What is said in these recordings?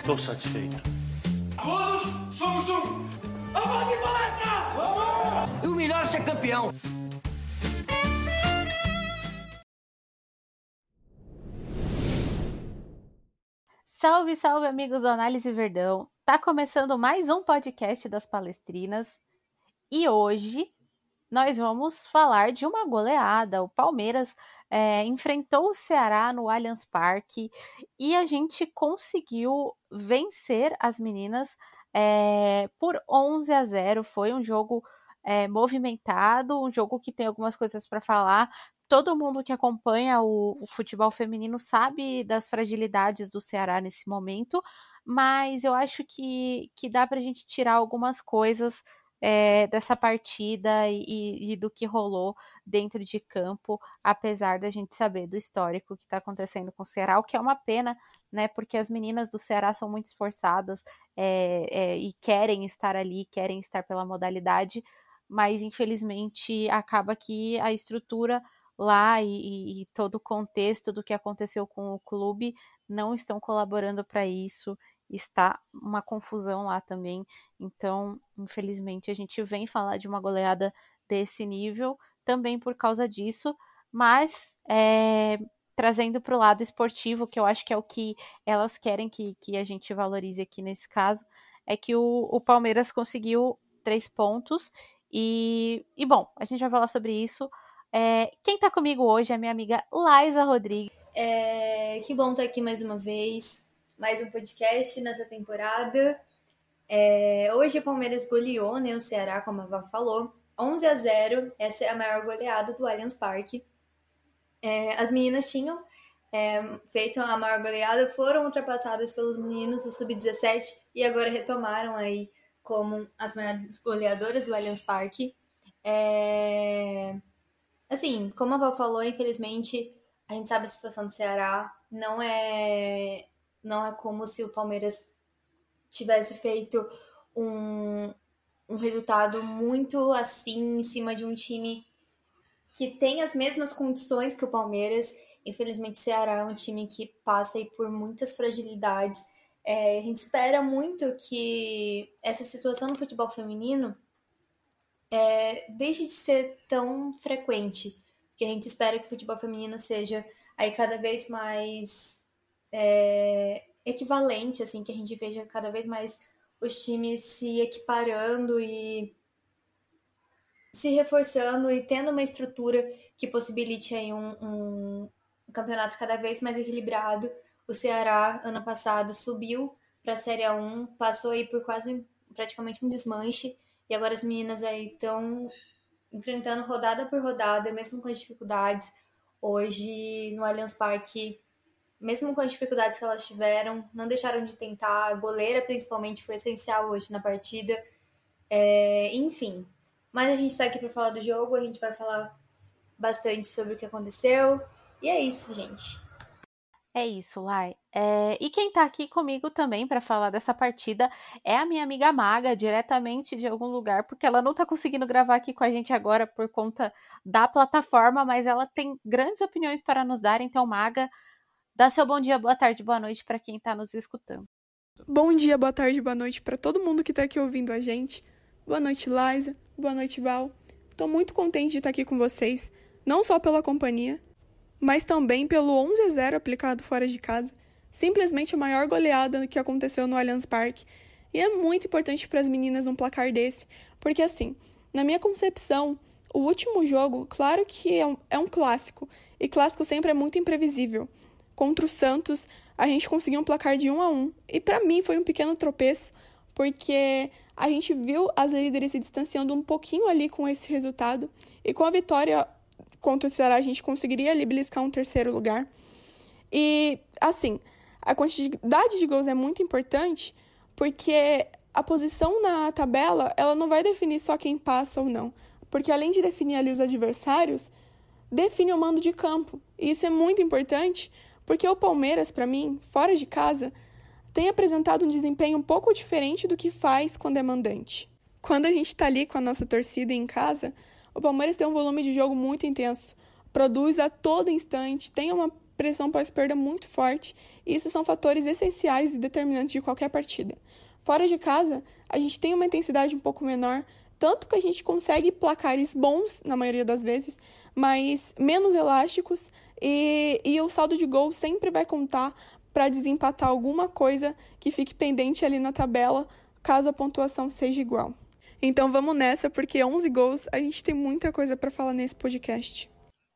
Estou satisfeito. Todos somos um. Vamos de palestra! Vamos! E o melhor é ser campeão. Salve, salve, amigos do Análise Verdão. Tá começando mais um podcast das Palestrinas e hoje nós vamos falar de uma goleada. O Palmeiras é, enfrentou o Ceará no Allianz Parque e a gente conseguiu vencer as meninas é, por 11 a 0. Foi um jogo é, movimentado, um jogo que tem algumas coisas para falar, todo mundo que acompanha o, o, futebol feminino sabe das fragilidades do Ceará nesse momento, mas eu acho que, que dá para a gente tirar algumas coisas é, dessa partida e, e, do que rolou dentro de campo, apesar da gente saber do histórico que está acontecendo com o Ceará, o que é uma pena, né? Porque as meninas do Ceará são muito esforçadas é, é, e querem estar ali, querem estar pela modalidade, mas infelizmente acaba que a estrutura lá e, e, todo o contexto do que aconteceu com o clube não estão colaborando para isso. Está uma confusão lá também. Então, infelizmente, a gente vem falar de uma goleada desse nível também por causa disso, mas é, trazendo para o lado esportivo, que eu acho que é o que elas querem que, que a gente valorize aqui nesse caso, é que o, o Palmeiras conseguiu três pontos. E, e, bom, a gente vai falar sobre isso é, quem está comigo hoje é minha amiga Laisa Rodrigues. É, que bom estar aqui mais uma vez, mais um podcast nessa temporada. É, hoje o Palmeiras goleou né, o Ceará, como a Vá falou, 11 a 0. Essa é a maior goleada do Allianz Parque. É, as meninas tinham é, feito a maior goleada, foram ultrapassadas pelos meninos do Sub-17 e agora retomaram aí como as maiores goleadoras do Allianz Parque. É, Assim, como a Val falou, infelizmente, a gente sabe a situação do Ceará. Não é, não é como se o Palmeiras tivesse feito um, um resultado muito assim em cima de um time que tem as mesmas condições que o Palmeiras. Infelizmente, o Ceará é um time que passa aí por muitas fragilidades. É, a gente espera muito que essa situação no futebol feminino é, deixe de ser tão frequente. Porque a gente espera que o futebol feminino seja aí cada vez mais é, equivalente, assim, que a gente veja cada vez mais os times se equiparando e se reforçando e tendo uma estrutura que possibilite aí um, um, campeonato cada vez mais equilibrado. O Ceará, ano passado, subiu para a Série A1, passou aí por quase praticamente um desmanche e agora as meninas aí estão enfrentando rodada por rodada, mesmo com as dificuldades. Hoje no Allianz Parque, mesmo com as dificuldades que elas tiveram, não deixaram de tentar. A goleira, principalmente, foi essencial hoje na partida. É, enfim. Mas a gente está aqui para falar do jogo, a gente vai falar bastante sobre o que aconteceu. E é isso, gente. É isso, Lai. É, e quem tá aqui comigo também para falar dessa partida é a minha amiga Maga, diretamente de algum lugar, porque ela não tá conseguindo gravar aqui com a gente agora por conta da plataforma, mas ela tem grandes opiniões para nos dar. Então, Maga, dá seu bom dia, boa tarde, boa noite para quem tá nos escutando. Bom dia, boa tarde, boa noite para todo mundo que tá aqui ouvindo a gente. Boa noite, Liza. Boa noite, Val. Tô muito contente de estar aqui com vocês, não só pela companhia, mas também pelo 11 a 0 aplicado fora de casa, simplesmente a maior goleada que aconteceu no Allianz Parque. E é muito importante para as meninas um placar desse, porque assim, na minha concepção, o último jogo, claro que é um, é um clássico, e clássico sempre é muito imprevisível. Contra o Santos, a gente conseguiu um placar de 1 a 1, e para mim foi um pequeno tropeço, porque a gente viu as líderes se distanciando um pouquinho ali com esse resultado, e com a vitória contra o Ceará a gente conseguiria ali beliscar um terceiro lugar. E, assim, a quantidade de gols é muito importante porque a posição na tabela, ela não vai definir só quem passa ou não. Porque além de definir ali os adversários, define o mando de campo. E isso é muito importante porque o Palmeiras, para mim, fora de casa, tem apresentado um desempenho um pouco diferente do que faz quando é mandante. Quando a gente está ali com a nossa torcida em casa, o Palmeiras tem um volume de jogo muito intenso, produz a todo instante, tem uma pressão pós-perda muito forte, e isso são fatores essenciais e determinantes de qualquer partida. Fora de casa, a gente tem uma intensidade um pouco menor, tanto que a gente consegue placares bons, na maioria das vezes, mas menos elásticos, e, e o saldo de gol sempre vai contar para desempatar alguma coisa que fique pendente ali na tabela, caso a pontuação seja igual. Então vamos nessa, porque 11 gols, a gente tem muita coisa para falar nesse podcast.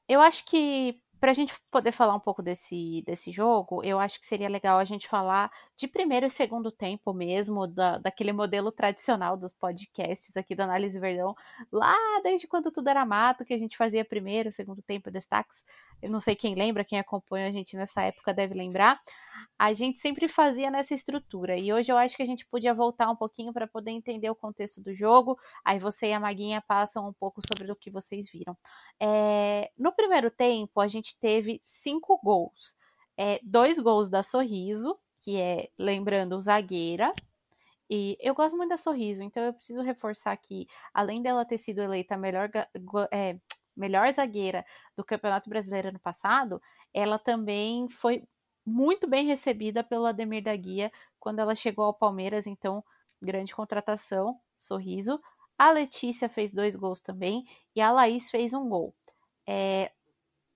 Eu acho que para a gente poder falar um pouco desse, desse jogo, eu acho que seria legal a gente falar de primeiro e segundo tempo mesmo, da, daquele modelo tradicional dos podcasts aqui do Análise Verdão, lá desde quando tudo era mato, que a gente fazia primeiro, segundo tempo, destaques. Eu não sei quem lembra, quem acompanha a gente nessa época deve lembrar a gente sempre fazia nessa estrutura. E hoje eu acho que a gente podia voltar um pouquinho para poder entender o contexto do jogo. Aí você e a Maguinha passam um pouco sobre o que vocês viram. É, no primeiro tempo, a gente teve cinco gols. É, dois gols da Sorriso, que é, lembrando, zagueira. E eu gosto muito da Sorriso, então eu preciso reforçar que, além dela ter sido eleita a melhor, é, melhor zagueira do Campeonato Brasileiro ano passado, ela também foi muito bem recebida pelo Ademir da Guia quando ela chegou ao Palmeiras, então grande contratação, sorriso. A Letícia fez dois gols também e a Laís fez um gol. É...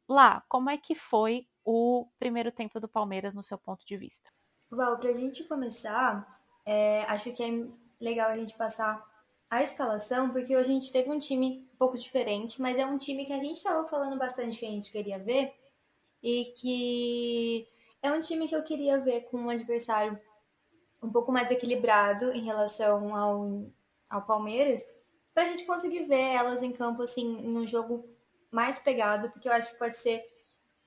Lá, como é que foi o primeiro tempo do Palmeiras no seu ponto de vista? Val, para a gente começar, é, acho que é legal a gente passar a escalação, porque hoje a gente teve um time um pouco diferente, mas é um time que a gente estava falando bastante que a gente queria ver e que é um time que eu queria ver com um adversário um pouco mais equilibrado em relação ao, ao Palmeiras, para a gente conseguir ver elas em campo assim, num jogo mais pegado, porque eu acho que pode ser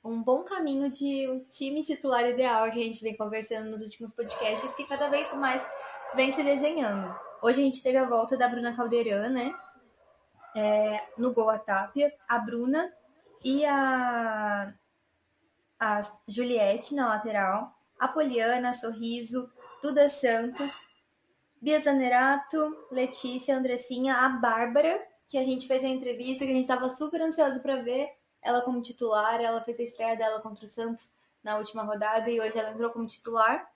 um bom caminho de um time titular ideal que a gente vem conversando nos últimos podcasts, que cada vez mais vem se desenhando. Hoje a gente teve a volta da Bruna Caldeirão, né? É, no gol a Tapia, a Bruna e a a Juliette na lateral, a Poliana, Sorriso, Duda Santos, Bia Zanerato, Letícia, Andressinha, a Bárbara, que a gente fez a entrevista, que a gente estava super ansiosa para ver ela como titular. Ela fez a estreia dela contra o Santos na última rodada e hoje ela entrou como titular.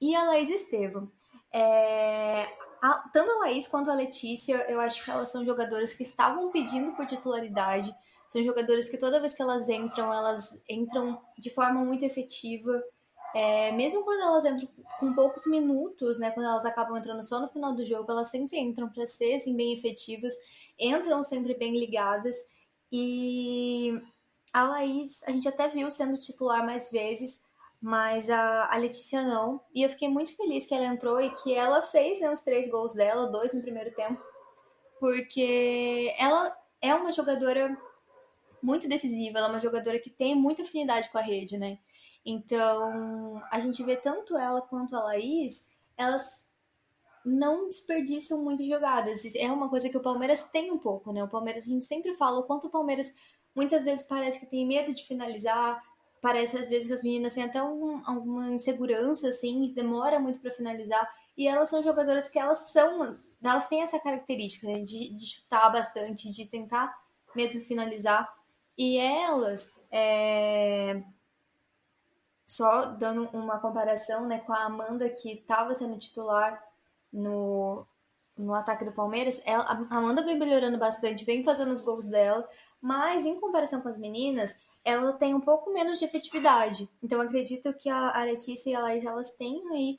E a Laís Estevam. É, a, tanto a Laís quanto a Letícia, eu acho que elas são jogadoras que estavam pedindo por titularidade são jogadoras que toda vez que elas entram, elas entram de forma muito efetiva. É, mesmo quando elas entram com poucos minutos, né, quando elas acabam entrando só no final do jogo, elas sempre entram para ser assim, bem efetivas, entram sempre bem ligadas. E a Laís, a gente até viu sendo titular mais vezes, mas a, a Letícia não. E eu fiquei muito feliz que ela entrou e que ela fez né, os três gols dela, dois no primeiro tempo, porque ela é uma jogadora muito decisiva, ela é uma jogadora que tem muita afinidade com a rede, né? Então, a gente vê tanto ela quanto a Laís, elas não desperdiçam muitas jogadas. É uma coisa que o Palmeiras tem um pouco, né? O Palmeiras, a gente sempre fala o quanto o Palmeiras muitas vezes parece que tem medo de finalizar, parece às vezes que as meninas têm até um, alguma insegurança, assim, demora muito para finalizar. E elas são jogadoras que elas são, elas têm essa característica né? de, de chutar bastante, de tentar de finalizar. E elas, é... só dando uma comparação né, com a Amanda, que estava sendo titular no, no ataque do Palmeiras, ela, a Amanda vem melhorando bastante, vem fazendo os gols dela, mas em comparação com as meninas, ela tem um pouco menos de efetividade. Então acredito que a, Letícia e a Laís, elas têm aí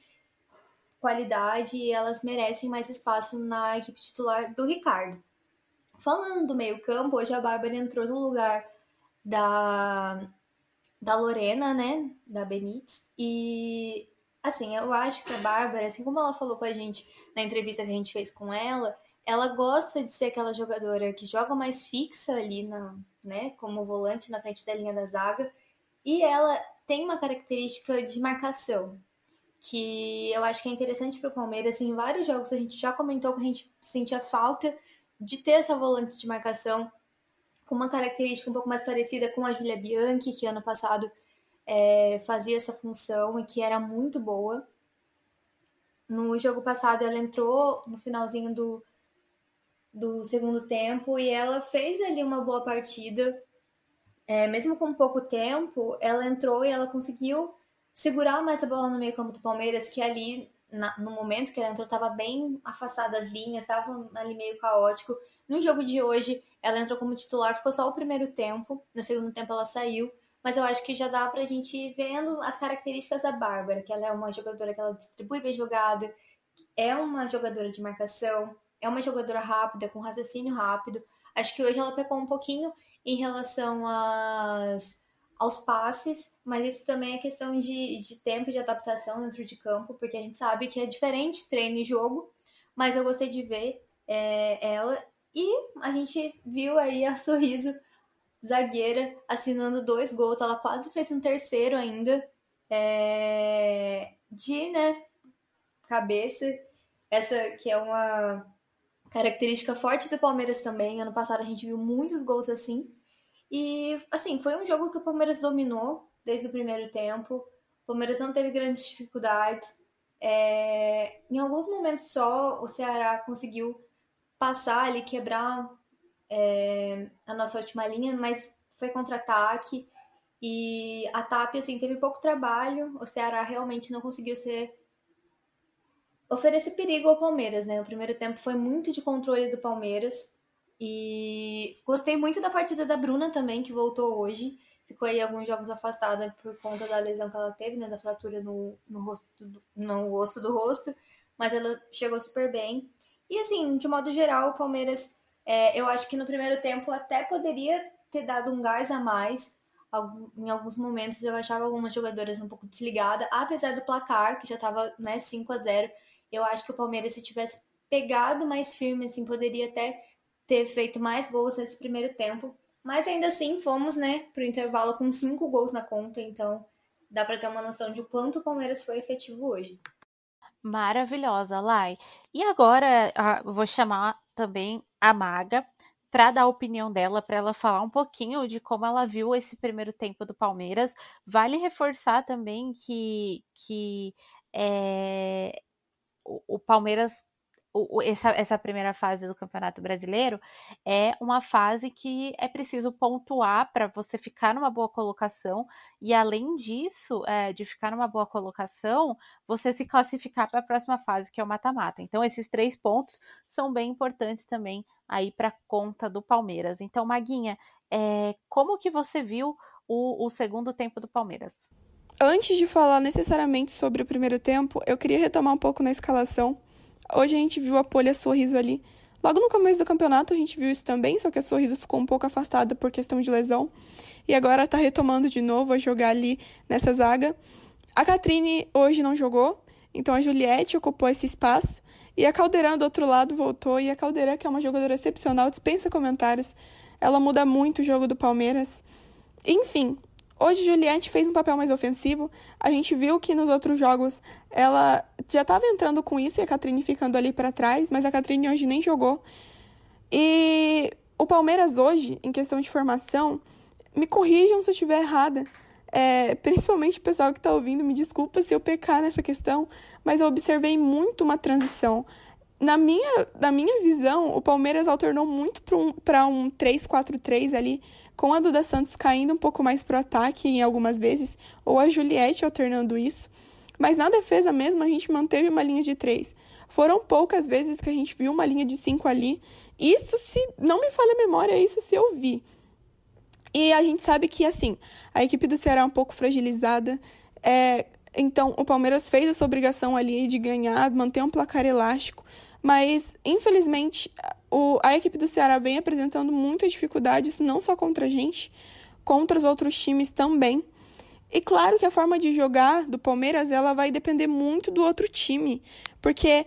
qualidade e elas merecem mais espaço na equipe titular do Ricardo. Falando do meio-campo, hoje a Bárbara entrou no lugar da, da Lorena, né? Da Benítez. E, assim, eu acho que a Bárbara, assim como ela falou com a gente na entrevista que a gente fez com ela, ela gosta de ser aquela jogadora que joga mais fixa ali, na, né? Como volante na frente da linha da zaga. E ela tem uma característica de marcação, que eu acho que é interessante para o Palmeiras. Em vários jogos a gente já comentou que a gente sentia falta de ter essa volante de marcação com uma característica um pouco mais parecida com a Julia Bianchi, que ano passado é, fazia essa função e que era muito boa. No jogo passado, ela entrou no finalzinho do, do segundo tempo e ela fez ali uma boa partida. é, mesmo com pouco tempo, ela entrou e ela conseguiu segurar mais a bola no meio campo do Palmeiras, que ali, na, no momento que ela entrou, estava bem afastada das linhas, estava ali meio caótico. No jogo de hoje, ela entrou como titular, ficou só o primeiro tempo, no segundo tempo ela saiu, mas eu acho que já dá pra gente ir vendo as características da Bárbara, que ela é uma jogadora que ela distribui bem jogada, é uma jogadora de marcação, é uma jogadora rápida, com raciocínio rápido. Acho que hoje ela pecou um pouquinho em relação às, aos passes, mas isso também é questão de, de tempo de adaptação dentro de campo, porque a gente sabe que é diferente treino e jogo, mas eu gostei de ver é, ela e a gente viu aí a Sorriso, zagueira, assinando dois gols. Ela quase fez um terceiro ainda. É... De, né, cabeça. Essa que é uma característica forte do Palmeiras também. Ano passado a gente viu muitos gols assim. E, assim, foi um jogo que o Palmeiras dominou desde o primeiro tempo. O Palmeiras não teve grandes dificuldades. É... Em alguns momentos só, o Ceará conseguiu passar ali, quebrar é, a nossa última linha, mas foi contra-ataque. E a TAP, assim, teve pouco trabalho. O Ceará realmente não conseguiu ser. oferecer perigo ao Palmeiras, né? O primeiro tempo foi muito de controle do Palmeiras. E gostei muito da partida da Bruna também, que voltou hoje. Ficou aí alguns jogos afastada por conta da lesão que ela teve, né? Da fratura no, no, rosto, no osso do rosto. Mas ela chegou super bem. E assim, de modo geral, o Palmeiras, é, eu acho que no primeiro tempo até poderia ter dado um gás a mais. Em alguns momentos eu achava algumas jogadoras um pouco desligadas, apesar do placar, que já estava né, 5 a 0 Eu acho que o Palmeiras, se tivesse pegado mais firme, assim, poderia até ter feito mais gols nesse primeiro tempo. Mas ainda assim, fomos né, para o intervalo com cinco gols na conta, então dá para ter uma noção de quanto o Palmeiras foi efetivo hoje. Maravilhosa, Lai. E agora vou chamar também a Maga para dar a opinião dela, para ela falar um pouquinho de como ela viu esse primeiro tempo do Palmeiras. Vale reforçar também que, que é, o, o Palmeiras o, essa, essa primeira fase do Campeonato Brasileiro é uma fase que é preciso pontuar para você ficar numa boa colocação e além disso, é, de ficar numa boa colocação, você se classificar para a próxima fase que é o mata-mata. Então esses três pontos são bem importantes também aí para conta do Palmeiras. Então Maguinha, é, como que você viu o, o segundo tempo do Palmeiras? Antes de falar necessariamente sobre o primeiro tempo, eu queria retomar um pouco na escalação Hoje a gente viu a Polha Sorriso ali. Logo no começo do campeonato a gente viu isso também, só que a Sorriso ficou um pouco afastada por questão de lesão. E agora tá retomando de novo a jogar ali nessa zaga. A Catrine hoje não jogou, então a Juliette ocupou esse espaço. E a Caldeirão do outro lado voltou. E a Caldeirão, que é uma jogadora excepcional, dispensa comentários. Ela muda muito o jogo do Palmeiras. Enfim, Hoje Juliette fez um papel mais ofensivo. A gente viu que nos outros jogos ela já estava entrando com isso e a Catrine ficando ali para trás, mas a Catrine hoje nem jogou. E o Palmeiras hoje, em questão de formação, me corrijam se eu estiver errada. É, principalmente o pessoal que está ouvindo, me desculpa se eu pecar nessa questão, mas eu observei muito uma transição. Na minha, na minha visão, o Palmeiras alternou muito para um, um 3-4-3 ali, com a Duda Santos caindo um pouco mais pro ataque em algumas vezes, ou a Juliette alternando isso. Mas na defesa mesmo, a gente manteve uma linha de três. Foram poucas vezes que a gente viu uma linha de cinco ali. Isso se não me falha a memória, isso se eu vi. E a gente sabe que, assim, a equipe do Ceará é um pouco fragilizada. É, então, o Palmeiras fez essa obrigação ali de ganhar, manter um placar elástico. Mas, infelizmente, o, a equipe do Ceará vem apresentando muitas dificuldades, não só contra a gente, contra os outros times também. E claro que a forma de jogar do Palmeiras ela vai depender muito do outro time, porque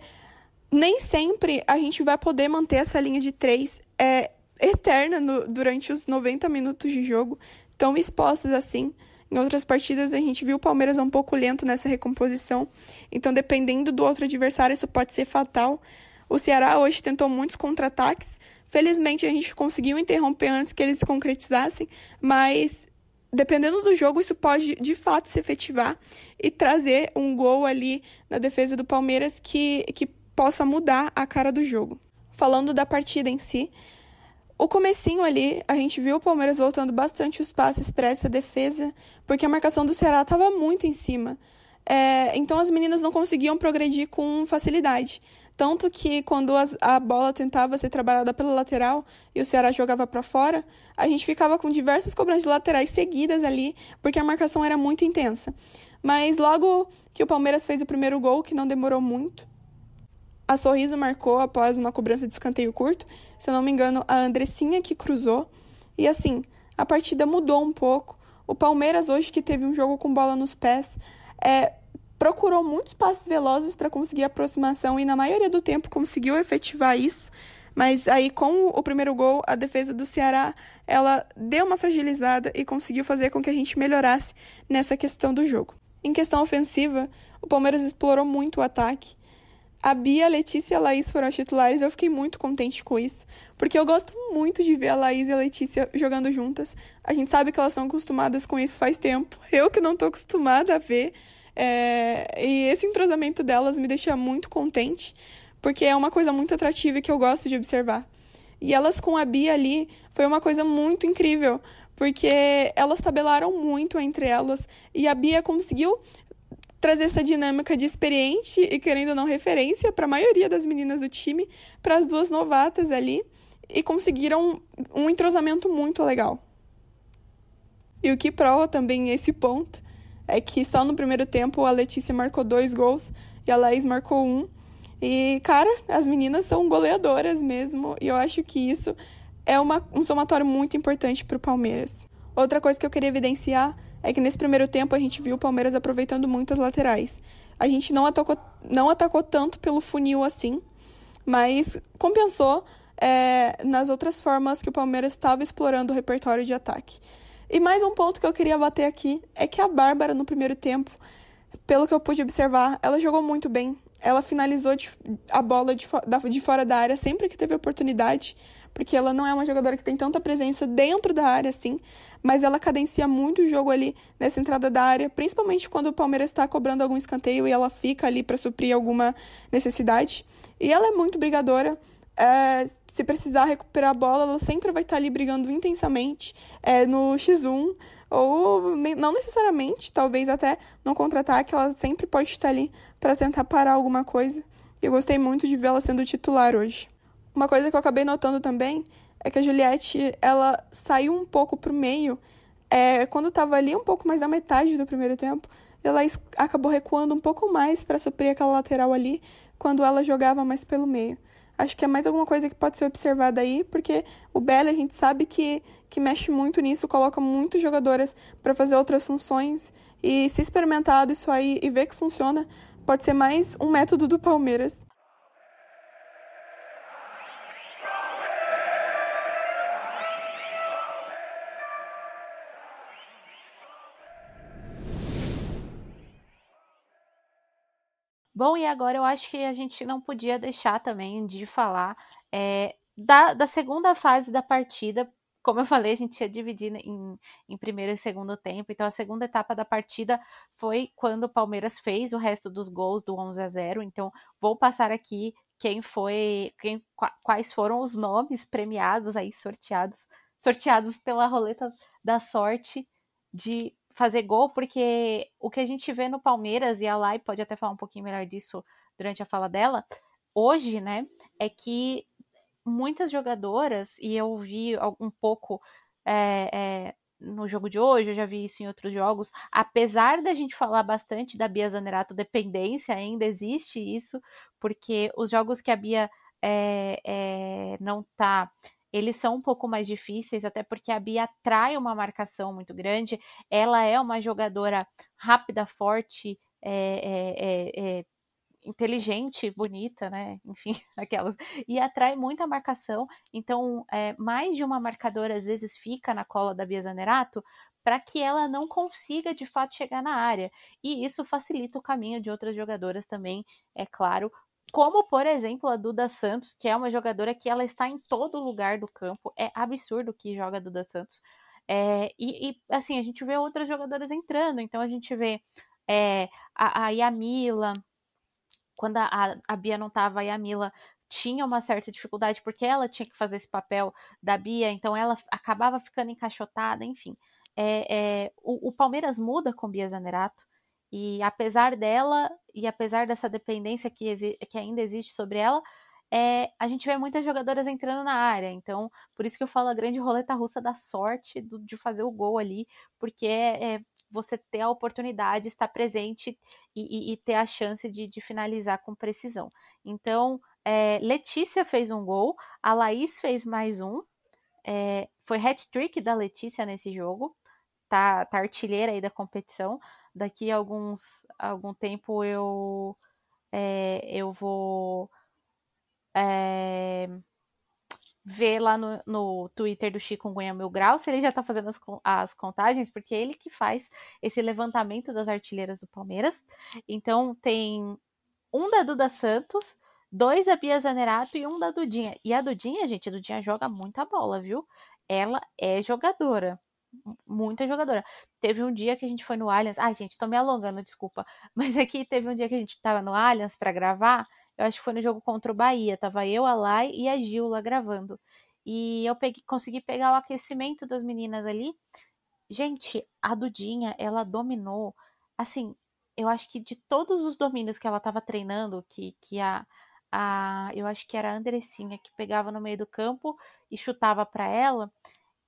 nem sempre a gente vai poder manter essa linha de três é, eterna no, durante os 90 minutos de jogo, tão expostos assim. Em outras partidas a gente viu o Palmeiras um pouco lento nessa recomposição, então dependendo do outro adversário isso pode ser fatal. O Ceará hoje tentou muitos contra-ataques. Felizmente a gente conseguiu interromper antes que eles se concretizassem, mas dependendo do jogo, isso pode de fato se efetivar e trazer um gol ali na defesa do Palmeiras que, que possa mudar a cara do jogo. Falando da partida em si, O comecinho ali, a gente viu o Palmeiras voltando bastante os passes para essa defesa, porque a marcação do Ceará estava muito em cima. É, então as meninas não conseguiam progredir com facilidade. Tanto que quando a bola tentava ser trabalhada pela lateral e o Ceará jogava para fora, a gente ficava com diversas cobranças laterais seguidas ali, porque a marcação era muito intensa. Mas logo que o Palmeiras fez o primeiro gol, que não demorou muito, a Sorriso marcou após uma cobrança de escanteio curto. Se eu não me engano, a Andressinha que cruzou. E assim, a partida mudou um pouco. O Palmeiras, hoje que teve um jogo com bola nos pés, é, procurou muitos passes velozes para conseguir aproximação e, na maioria do tempo, conseguiu efetivar isso. Mas aí, com o primeiro gol, a defesa do Ceará, ela deu uma fragilizada e conseguiu fazer com que a gente melhorasse nessa questão do jogo. Em questão ofensiva, o Palmeiras explorou muito o ataque. A Bia, a Letícia e a Laís foram as titulares, eu fiquei muito contente com isso, porque eu gosto muito de ver a Laís e a Letícia jogando juntas. A gente sabe que elas estão acostumadas com isso faz tempo. Eu que não estou acostumada a ver. É... E esse entrosamento delas me deixa muito contente, porque é uma coisa muito atrativa e que eu gosto de observar. E elas com a Bia ali foi uma coisa muito incrível, porque elas tabelaram muito entre elas e a Bia conseguiu trazer essa dinâmica de experiente e querendo ou não referência para a maioria das meninas do time, para as duas novatas ali, e conseguiram um entrosamento muito legal. E o que prova também esse ponto é que só no primeiro tempo a Letícia marcou dois gols e a Laís marcou um. E, cara, as meninas são goleadoras mesmo, e eu acho que isso é uma, um somatório muito importante para o Palmeiras. Outra coisa que eu queria evidenciar é que nesse primeiro tempo a gente viu o Palmeiras aproveitando muitas laterais. A gente não atacou, não atacou tanto pelo funil assim, mas compensou é, nas outras formas que o Palmeiras estava explorando o repertório de ataque. E mais um ponto que eu queria bater aqui é que a Bárbara, no primeiro tempo, pelo que eu pude observar, ela jogou muito bem. Ela finalizou de, a bola de, de fora da área sempre que teve oportunidade porque ela não é uma jogadora que tem tanta presença dentro da área assim, mas ela cadencia muito o jogo ali nessa entrada da área, principalmente quando o Palmeiras está cobrando algum escanteio e ela fica ali para suprir alguma necessidade. E ela é muito brigadora. É, se precisar recuperar a bola, ela sempre vai estar ali brigando intensamente é, no X1 ou não necessariamente, talvez até no contra-ataque, ela sempre pode estar ali para tentar parar alguma coisa. E eu gostei muito de vê-la sendo titular hoje. Uma coisa que eu acabei notando também é que a Juliette, ela saiu um pouco pro meio, é, quando estava ali um pouco mais da metade do primeiro tempo, ela acabou recuando um pouco mais para suprir aquela lateral ali, quando ela jogava mais pelo meio. Acho que é mais alguma coisa que pode ser observada aí, porque o Belly a gente sabe que, que mexe muito nisso, coloca muitas jogadoras para fazer outras funções, e se experimentado isso aí e ver que funciona, pode ser mais um método do Palmeiras. Bom, e agora eu acho que a gente não podia deixar também de falar é, da, da segunda fase da partida. Como eu falei, a gente ia dividir em, em primeiro e segundo tempo. Então, a segunda etapa da partida foi quando o Palmeiras fez o resto dos gols do 11 a 0. Então, vou passar aqui quem foi, quem, quais foram os nomes premiados aí sorteados, sorteados pela roleta da sorte de fazer gol, porque o que a gente vê no Palmeiras, e a Lai pode até falar um pouquinho melhor disso durante a fala dela, hoje, né, é que muitas jogadoras, e eu vi um pouco é, é, no jogo de hoje, eu já vi isso em outros jogos, apesar da gente falar bastante da Bia Zanerato dependência, ainda existe isso, porque os jogos que a Bia é, não tá eles são um pouco mais difíceis, até porque a Bia atrai uma marcação muito grande. Ela é uma jogadora rápida, forte, é, é, é, inteligente, bonita, né? Enfim, aquelas. E atrai muita marcação. Então, mais de uma marcadora às vezes fica na cola da Bia Zanerato para que ela não consiga de fato chegar na área. E isso facilita o caminho de outras jogadoras também, é claro, como, por exemplo, a Duda Santos, que é uma jogadora que ela está em todo lugar do campo. É absurdo que joga a Duda Santos. É, e, e, assim, a gente vê outras jogadoras entrando. Então, a gente vê é, a, a Yamila, quando a, a Bia não estava, a Yamila tinha uma certa dificuldade porque ela tinha que fazer esse papel da Bia, então ela acabava ficando encaixotada, enfim. É, é, o, o, Palmeiras muda com Bia Zanerato e apesar dela e apesar dessa dependência que, que ainda existe sobre ela, é, a gente vê muitas jogadoras entrando na área. Então, por isso que eu falo a grande roleta russa da sorte do, de fazer o gol ali, porque é, é você ter a oportunidade, estar presente e, e, e ter a chance de, de, finalizar com precisão. Então, é, Letícia fez um gol, a Laís fez mais um. É, foi hat-trick da Letícia nesse jogo. Tá, tá artilheira aí da competição. Daqui a alguns, algum tempo eu, é, eu vou é, ver lá no, no Twitter do Chico Gunha Mil Grau se ele já tá fazendo as, as contagens, porque ele que faz esse levantamento das artilheiras do Palmeiras. Então tem um da Duda Santos, dois da Bia Zanerato e um da Dudinha. E a Dudinha, gente, a Dudinha joga muita bola, viu? Ela é jogadora. Muita jogadora. Teve um dia que a gente foi no Allianz. Ai, gente, tô me alongando, desculpa. Mas aqui teve um dia que a gente tava no Allianz para gravar eu acho que foi no jogo contra o Bahia. Tava eu, a Lai e a Gil lá gravando. E eu peguei, consegui pegar o aquecimento das meninas ali. Gente, a Dudinha, ela dominou. Assim, eu acho que de todos os domínios que ela tava treinando, que, que a, a. Eu acho que era a Andressinha que pegava no meio do campo e chutava para ela.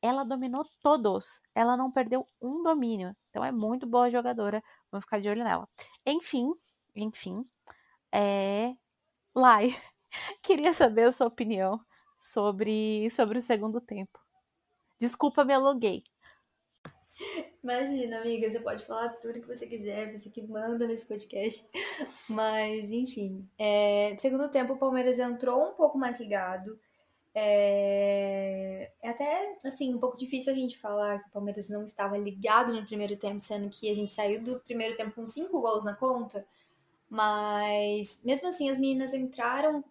Ela dominou todos. Ela não perdeu um domínio. Então é muito boa jogadora. Vamos ficar de olho nela. Enfim, enfim. É, Lai, queria saber a sua opinião sobre, sobre o segundo tempo. Desculpa, me alonguei. Imagina, amiga, você pode falar tudo que você quiser, você que manda nesse podcast. Mas, enfim. É, segundo tempo, o Palmeiras entrou um pouco mais ligado. É, é, até, assim, um pouco difícil a gente falar que o Palmeiras não estava ligado no primeiro tempo, sendo que a gente saiu do primeiro tempo com cinco gols na conta. Mas mesmo assim as meninas entraram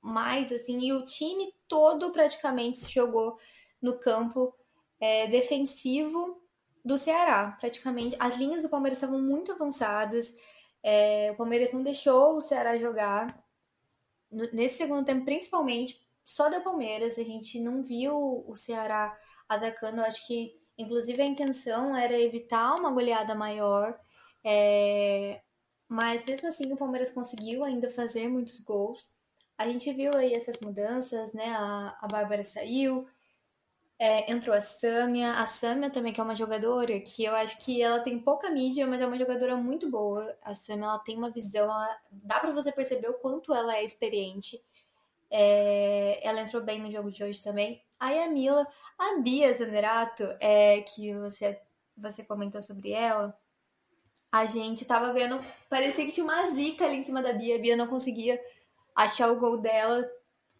mais assim e o time todo praticamente se jogou no campo é, defensivo do Ceará. Praticamente as linhas do Palmeiras estavam muito avançadas. É, o Palmeiras não deixou o Ceará jogar nesse segundo tempo, principalmente só da Palmeiras. A gente não viu o Ceará atacando. Acho que inclusive a intenção era evitar uma goleada maior. É, mas mesmo assim o Palmeiras conseguiu ainda fazer muitos gols. A gente viu aí essas mudanças, né? A, a Bárbara saiu, é, entrou a Sâmia. A Sâmia também, que é uma jogadora que eu acho que ela tem pouca mídia, mas é uma jogadora muito boa. A Sâmia, ela tem uma visão, ela, dá para você perceber o quanto ela é experiente. É, ela entrou bem no jogo de hoje também. Aí a Mila, a Bia Zanerato, é, que você, você comentou sobre ela, a gente tava vendo, parecia que tinha uma zica ali em cima da Bia, a Bia não conseguia achar o gol dela,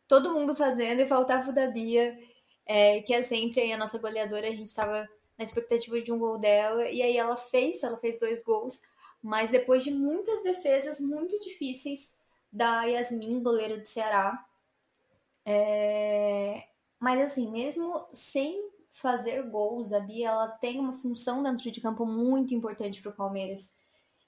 todo mundo fazendo e faltava o da Bia, é, que é sempre a nossa goleadora, a gente tava na expectativa de um gol dela, e aí ela fez, ela fez dois gols, mas depois de muitas defesas muito difíceis da Yasmin, goleira do Ceará, é... mas assim, mesmo sem fazer gols. A Bia ela tem uma função dentro de campo muito importante para o Palmeiras.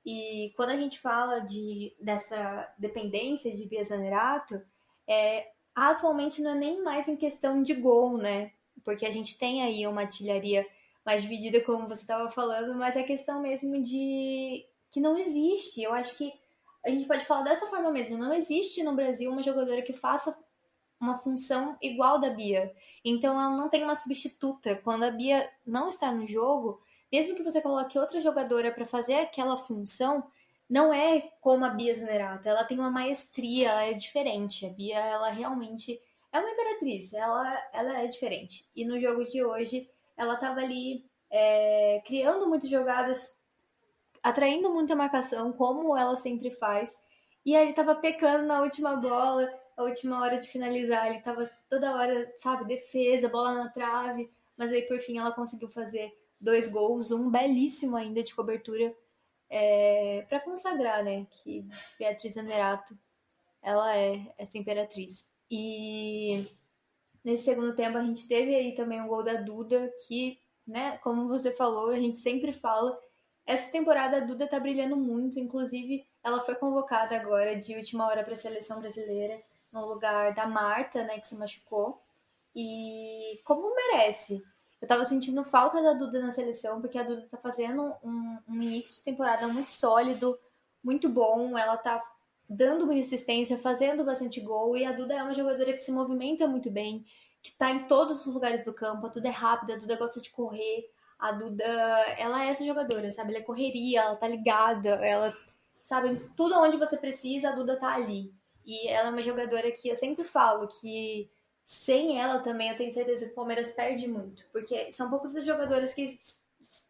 E quando a gente fala de, dessa dependência de Bia Zanerato, é, atualmente não é nem mais em questão de gol, né? Porque a gente tem aí uma artilharia mais dividida, como você estava falando, mas é questão mesmo de que não existe. Eu acho que a gente pode falar dessa forma mesmo. Não existe no Brasil uma jogadora que faça uma função igual da Bia. Então ela não tem uma substituta. Quando a Bia não está no jogo, mesmo que você coloque outra jogadora para fazer aquela função, não é como a Bia Zanerato. Ela tem uma maestria, ela é diferente. A Bia, ela realmente é uma imperatriz, ela, ela é diferente. E no jogo de hoje, ela estava ali é, criando muitas jogadas, atraindo muita marcação, como ela sempre faz. E aí estava pecando na última bola a última hora de finalizar. Ele tava toda hora, sabe, defesa, bola na trave. Mas aí, por fim, ela conseguiu fazer dois gols, um belíssimo ainda de cobertura é, para consagrar, né? Que Beatriz Anerato, ela é essa imperatriz. E nesse segundo tempo a gente teve aí também o gol da Duda, que, né, como você falou, a gente sempre fala, essa temporada a Duda tá brilhando muito, inclusive ela foi convocada agora de última hora para a seleção brasileira no lugar da Marta, né, que se machucou. E como merece. Eu tava sentindo falta da Duda na seleção, porque a Duda tá fazendo um, um início de temporada muito sólido, muito bom. Ela tá dando muita assistência, fazendo bastante gol. E a Duda é uma jogadora que se movimenta muito bem, que tá em todos os lugares do campo. A Duda é rápida, a Duda gosta de correr. A Duda, ela é essa jogadora, sabe? Ela é correria, ela tá ligada, ela, sabe, tudo onde você precisa, a Duda tá ali. E ela é uma jogadora que eu sempre falo que sem ela também eu tenho certeza que o Palmeiras perde muito. Porque são poucos os jogadores que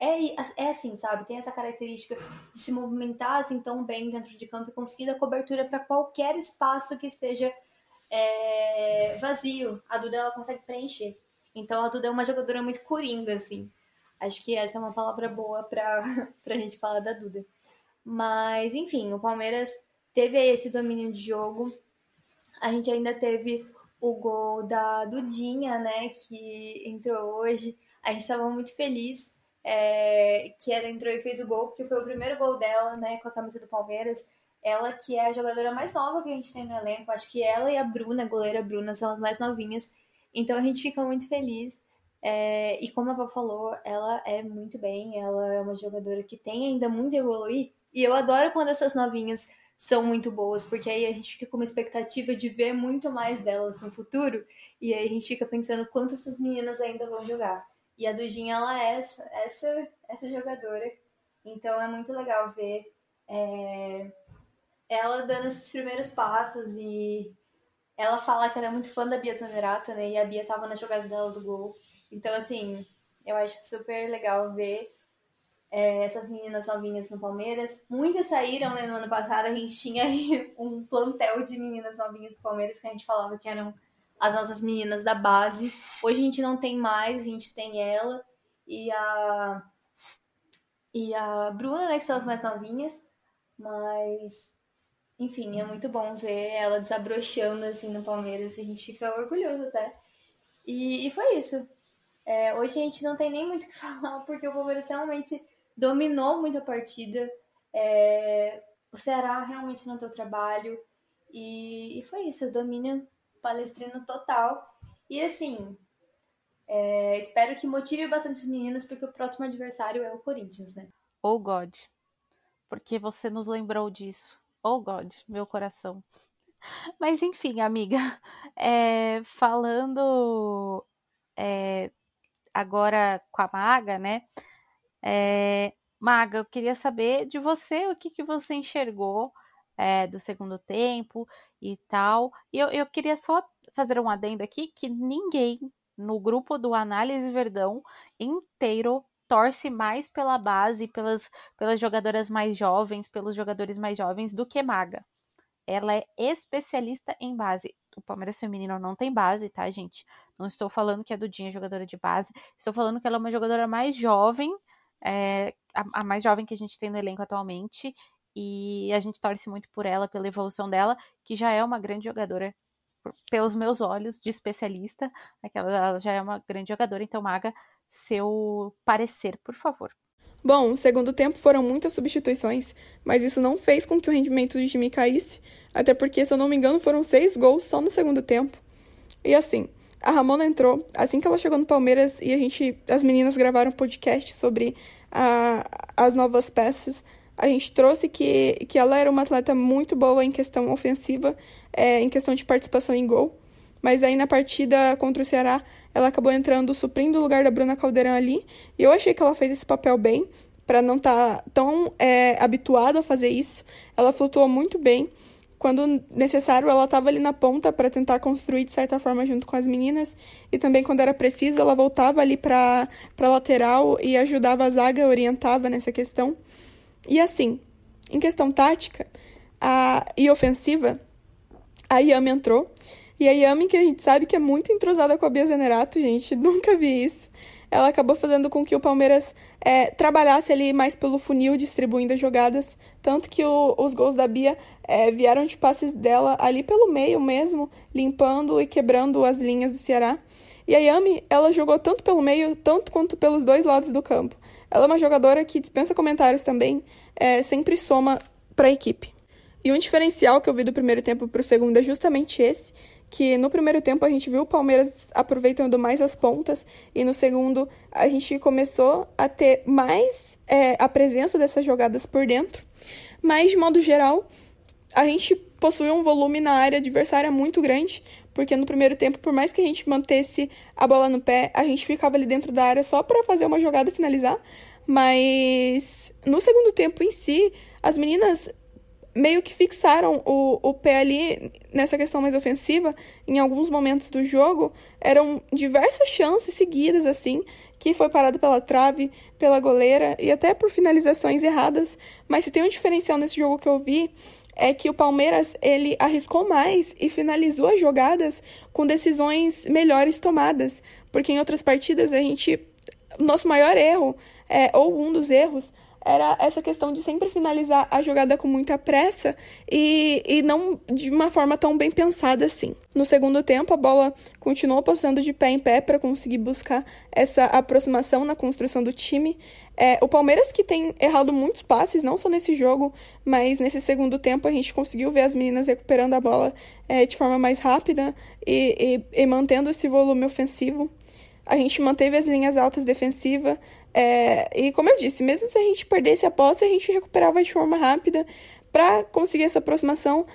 é, é assim, sabe? Tem essa característica de se movimentar assim tão bem dentro de campo e conseguir dar cobertura para qualquer espaço que esteja é, vazio. A Duda ela consegue preencher. Então a Duda é uma jogadora muito coringa, assim. Acho que essa é uma palavra boa para a gente falar da Duda. Mas, enfim, o Palmeiras teve esse domínio de jogo. A gente ainda teve o gol da Dudinha, né, que entrou hoje. A gente estava muito feliz é, que ela entrou e fez o gol, porque foi o primeiro gol dela, né, com a camisa do Palmeiras. Ela que é a jogadora mais nova que a gente tem no elenco, acho que ela e a Bruna, a goleira Bruna, são as mais novinhas. Então a gente fica muito feliz. É, e como a Val falou, ela é muito bem, ela é uma jogadora que tem ainda muito a evoluir. E eu adoro quando essas novinhas são muito boas, porque aí a gente fica com uma expectativa de ver muito mais delas no futuro, e aí a gente fica pensando quanto essas meninas ainda vão jogar. E a Dudinha, ela é essa, essa, essa jogadora, então é muito legal ver é, ela dando esses primeiros passos e ela fala que ela é muito fã da Bia Zanerato, né, e a Bia tava na jogada dela do gol. Então, assim, eu acho super legal ver é, essas meninas novinhas no Palmeiras. Muitas saíram, né? No ano passado a gente tinha aí um plantel de meninas novinhas do Palmeiras que a gente falava que eram as nossas meninas da base. Hoje a gente não tem mais, a gente tem ela e a e a Bruna, né, que são as mais novinhas, mas enfim, é muito bom ver ela desabrochando assim no Palmeiras, a gente fica orgulhoso até. E, e foi isso. É, hoje a gente não tem nem muito o que falar, porque o Palmeiras realmente dominou muito a partida. É, o Ceará realmente não deu trabalho. E, e foi isso, domínio palestrino total. E assim, é, espero que motive bastante os meninos, porque o próximo adversário é o Corinthians, né? Oh God, porque você nos lembrou disso. Oh God, meu coração. Mas enfim, amiga, é, falando é, agora com a Maga, né? É, Maga, eu queria saber de você o que, que você enxergou é, do segundo tempo e tal. E eu, eu queria só fazer um adendo aqui que ninguém no grupo do Análise Verdão inteiro torce mais pela base, pelas, pelas jogadoras mais jovens, pelos jogadores mais jovens do que Maga. Ela é especialista em base. O Palmeiras feminino não tem base, tá, gente? Não estou falando que a Dudinha é jogadora de base. Estou falando que ela é uma jogadora mais jovem, é, a, a mais jovem que a gente tem no elenco atualmente. E a gente torce muito por ela, pela evolução dela, que já é uma grande jogadora pelos meus olhos de especialista, aquela ela já é uma grande jogadora, então Maga, seu parecer, por favor. Bom, no segundo tempo foram muitas substituições, mas isso não fez com que o rendimento do time caísse, até porque, se eu não me engano, foram seis gols só no segundo tempo. E assim, a Ramona entrou assim que ela chegou no Palmeiras e a gente, as meninas gravaram um podcast sobre a, as novas peças. A gente trouxe que, que ela era uma atleta muito boa em questão ofensiva, é, em questão de participação em gol. Mas aí na partida contra o Ceará, ela acabou entrando, suprindo o lugar da Bruna Caldeirão ali. E eu achei que ela fez esse papel bem, para não estar tá tão é, habituada a fazer isso. Ela flutuou muito bem. Quando necessário, ela estava ali na ponta para tentar construir de certa forma junto com as meninas. E também, quando era preciso, ela voltava ali para a lateral e ajudava a zaga, orientava nessa questão. E assim, em questão tática a, e ofensiva, a Yami entrou. E a Yami, que a gente sabe que é muito entrosada com a Bia Zenerato, gente, nunca vi isso ela acabou fazendo com que o Palmeiras é, trabalhasse ali mais pelo funil, distribuindo as jogadas. Tanto que o, os gols da Bia é, vieram de passes dela ali pelo meio mesmo, limpando e quebrando as linhas do Ceará. E a Yami, ela jogou tanto pelo meio, tanto quanto pelos dois lados do campo. Ela é uma jogadora que dispensa comentários também, é, sempre soma para a equipe. E um diferencial que eu vi do primeiro tempo para o segundo é justamente esse, que no primeiro tempo a gente viu o Palmeiras aproveitando mais as pontas e no segundo a gente começou a ter mais é, a presença dessas jogadas por dentro. Mas, de modo geral, a gente possuía um volume na área adversária muito grande, porque no primeiro tempo, por mais que a gente mantesse a bola no pé, a gente ficava ali dentro da área só para fazer uma jogada finalizar. Mas no segundo tempo em si, as meninas meio que fixaram o, o pé ali nessa questão mais ofensiva em alguns momentos do jogo. Eram diversas chances seguidas, assim, que foi parado pela trave, pela goleira e até por finalizações erradas. Mas se tem um diferencial nesse jogo que eu vi é que o Palmeiras ele arriscou mais e finalizou as jogadas com decisões melhores tomadas, porque em outras partidas a gente nosso maior erro é, ou um dos erros era essa questão de sempre finalizar a jogada com muita pressa e, e não de uma forma tão bem pensada assim. No segundo tempo, a bola continuou passando de pé em pé para conseguir buscar essa aproximação na construção do time. É, o Palmeiras que tem errado muitos passes, não só nesse jogo, mas nesse segundo tempo a gente conseguiu ver as meninas recuperando a bola é, de forma mais rápida e, e, e mantendo esse volume ofensivo. A gente manteve as linhas altas defensivas, é, e como eu disse, mesmo se a gente perdesse a posse, a gente recuperava de forma rápida para conseguir essa aproximação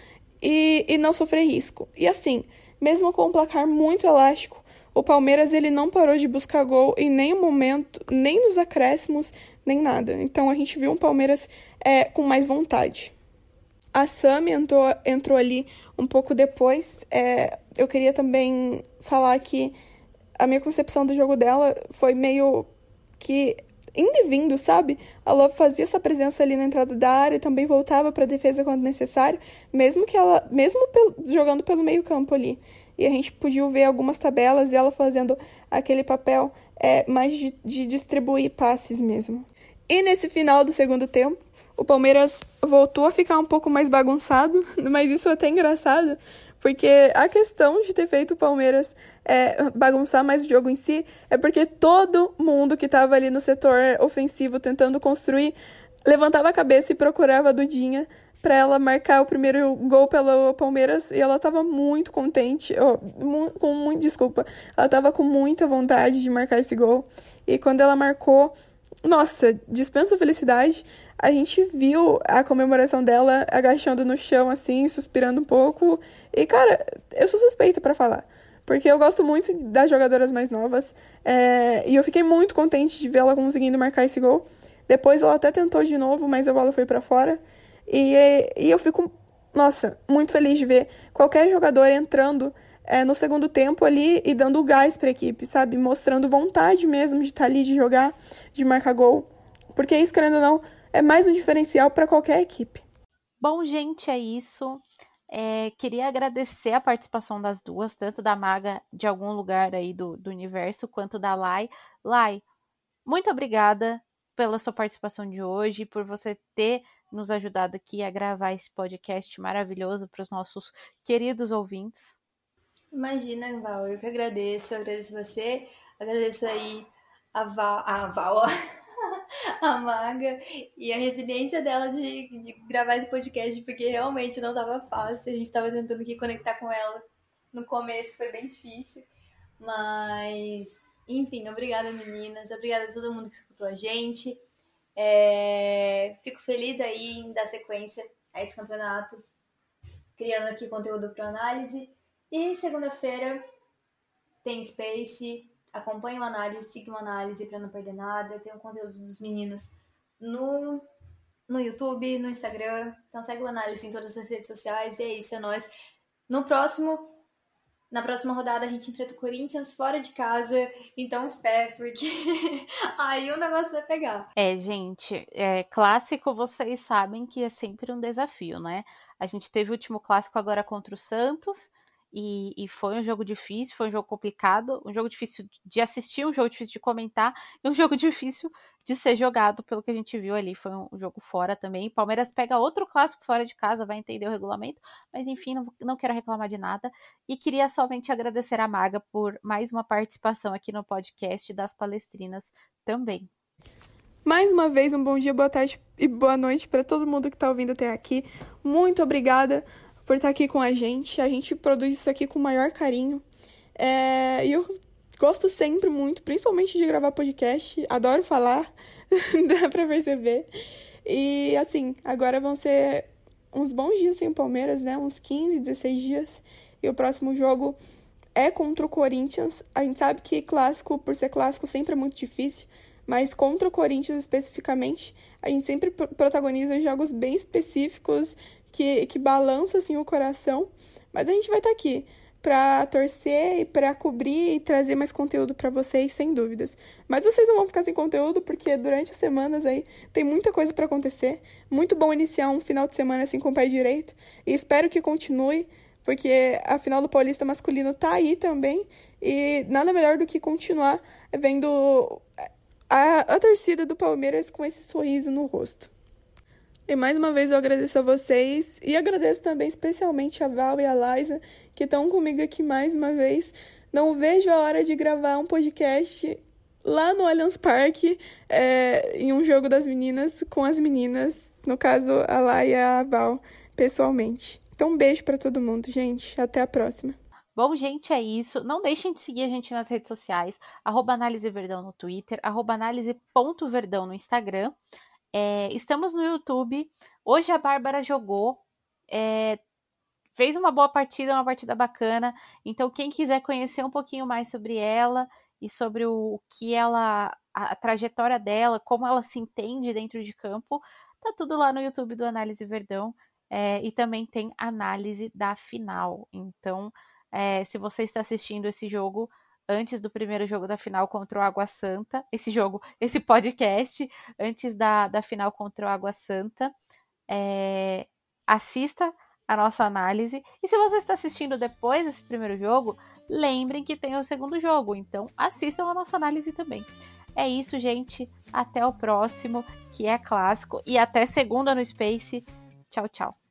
e, e não sofrer risco. E assim, mesmo com um placar muito elástico, o Palmeiras ele não parou de buscar gol em nenhum momento, nem nos acréscimos, nem nada. Então a gente viu um Palmeiras é, com mais vontade. A Sami entrou, entrou ali um pouco depois. É, eu queria também falar que a minha concepção do jogo dela foi meio que indo e vindo, sabe? Ela fazia essa presença ali na entrada da área e também voltava para a defesa quando necessário, mesmo que ela, mesmo pelo, jogando pelo meio-campo ali. E a gente podia ver algumas tabelas e ela fazendo aquele papel é, mais de, de distribuir passes mesmo. E nesse final do segundo tempo, o Palmeiras voltou a ficar um pouco mais bagunçado, mas isso é até engraçado, porque a questão de ter feito o Palmeiras é, bagunçar mais o jogo em si é porque todo mundo que estava ali no setor ofensivo tentando construir levantava a cabeça e procurava a Dudinha para ela marcar o primeiro gol pelo Palmeiras e ela estava muito contente, oh, mu com muito desculpa, ela estava com muita vontade de marcar esse gol e quando ela marcou, nossa, dispensa felicidade a gente viu a comemoração dela agachando no chão, assim, suspirando um pouco. E, cara, eu sou suspeita para falar. Porque eu gosto muito das jogadoras mais novas. É, e eu fiquei muito contente de vê-la conseguindo marcar esse gol. Depois ela até tentou de novo, mas a bola foi para fora. E, e eu fico, nossa, muito feliz de ver qualquer jogador entrando é, no segundo tempo ali e dando gás para a equipe, sabe? Mostrando vontade mesmo de estar tá ali, de jogar, de marcar gol. Porque isso, querendo ou não, é mais um diferencial para qualquer equipe. Bom, gente, é isso. É, queria agradecer a participação das duas, tanto da Maga de algum lugar aí do, do universo, quanto da Lai. Lai, muito obrigada pela sua participação de hoje, por você ter nos ajudado aqui a gravar esse podcast maravilhoso para os nossos queridos ouvintes. Imagina, Val, eu que agradeço, agradeço você, agradeço aí a Val, a Val, a Maga e a resiliência dela de, de, gravar esse podcast, porque realmente não estava fácil. A gente estava tentando aqui conectar com ela. No começo foi bem difícil, mas enfim, obrigada meninas, obrigada a todo mundo que escutou a gente. É... Fico feliz aí em dar sequência a esse campeonato, criando aqui conteúdo para análise. E segunda-feira tem Space, acompanhe o análise, siga uma análise para não perder nada. Tem o conteúdo dos meninos no, no YouTube, no Instagram. Então segue o análise em todas as redes sociais. E é isso, é nóis. No próximo, na próxima rodada a gente enfrenta o Corinthians fora de casa. Então fé, porque aí o negócio vai pegar. É, gente, é clássico, vocês sabem que é sempre um desafio, né? A gente teve o último clássico agora contra o Santos e, e, foi um jogo difícil, foi um jogo complicado, um jogo difícil de assistir, um jogo difícil de comentar e um jogo difícil de ser jogado, pelo que a gente viu ali. Foi um jogo fora também. Palmeiras pega outro clássico fora de casa, vai entender o regulamento, mas enfim, não, não quero reclamar de nada. E queria somente agradecer a Maga por mais uma participação aqui no podcast das Palestrinas também. Mais uma vez, um bom dia, boa tarde e boa noite para todo mundo que está ouvindo até aqui. Muito obrigada por estar aqui com a gente. A gente produz isso aqui com o maior carinho. É, e eu gosto sempre muito, principalmente de gravar podcast. Adoro falar, dá para perceber. E assim, agora vão ser uns bons dias sem Palmeiras, né? Uns 15, 16 dias. E o próximo jogo é contra o Corinthians. A gente sabe que clássico, por ser clássico, sempre é muito difícil mas contra o Corinthians especificamente, a gente sempre protagoniza jogos bem específicos que, que balançam assim, o coração. Mas a gente vai estar tá aqui para torcer e para cobrir e trazer mais conteúdo para vocês, sem dúvidas. Mas vocês não vão ficar sem conteúdo porque durante as semanas aí tem muita coisa para acontecer. Muito bom iniciar um final de semana assim com o pé direito e espero que continue, porque a final do Paulista masculino tá aí também e nada melhor do que continuar vendo a, a torcida do Palmeiras com esse sorriso no rosto. E mais uma vez eu agradeço a vocês e agradeço também especialmente a Val e a Liza que estão comigo aqui mais uma vez. Não vejo a hora de gravar um podcast lá no Allianz Parque, é, em um jogo das meninas, com as meninas, no caso a Lá e a Val, pessoalmente. Então, um beijo para todo mundo, gente. Até a próxima. Bom, gente, é isso. Não deixem de seguir a gente nas redes sociais, arroba Análise Verdão no Twitter, arroba análise.verdão no Instagram. É, estamos no YouTube. Hoje a Bárbara jogou, é, fez uma boa partida, uma partida bacana. Então, quem quiser conhecer um pouquinho mais sobre ela e sobre o que ela, a, a trajetória dela, como ela se entende dentro de campo, tá tudo lá no YouTube do Análise Verdão. É, e também tem análise da final. Então, é, se você está assistindo esse jogo antes do primeiro jogo da final contra o Água Santa, esse jogo, esse podcast, antes da, da final contra o Água Santa, é, assista a nossa análise. E se você está assistindo depois desse primeiro jogo, lembrem que tem o segundo jogo, então assistam a nossa análise também. É isso, gente. Até o próximo, que é clássico. E até segunda no Space. Tchau, tchau.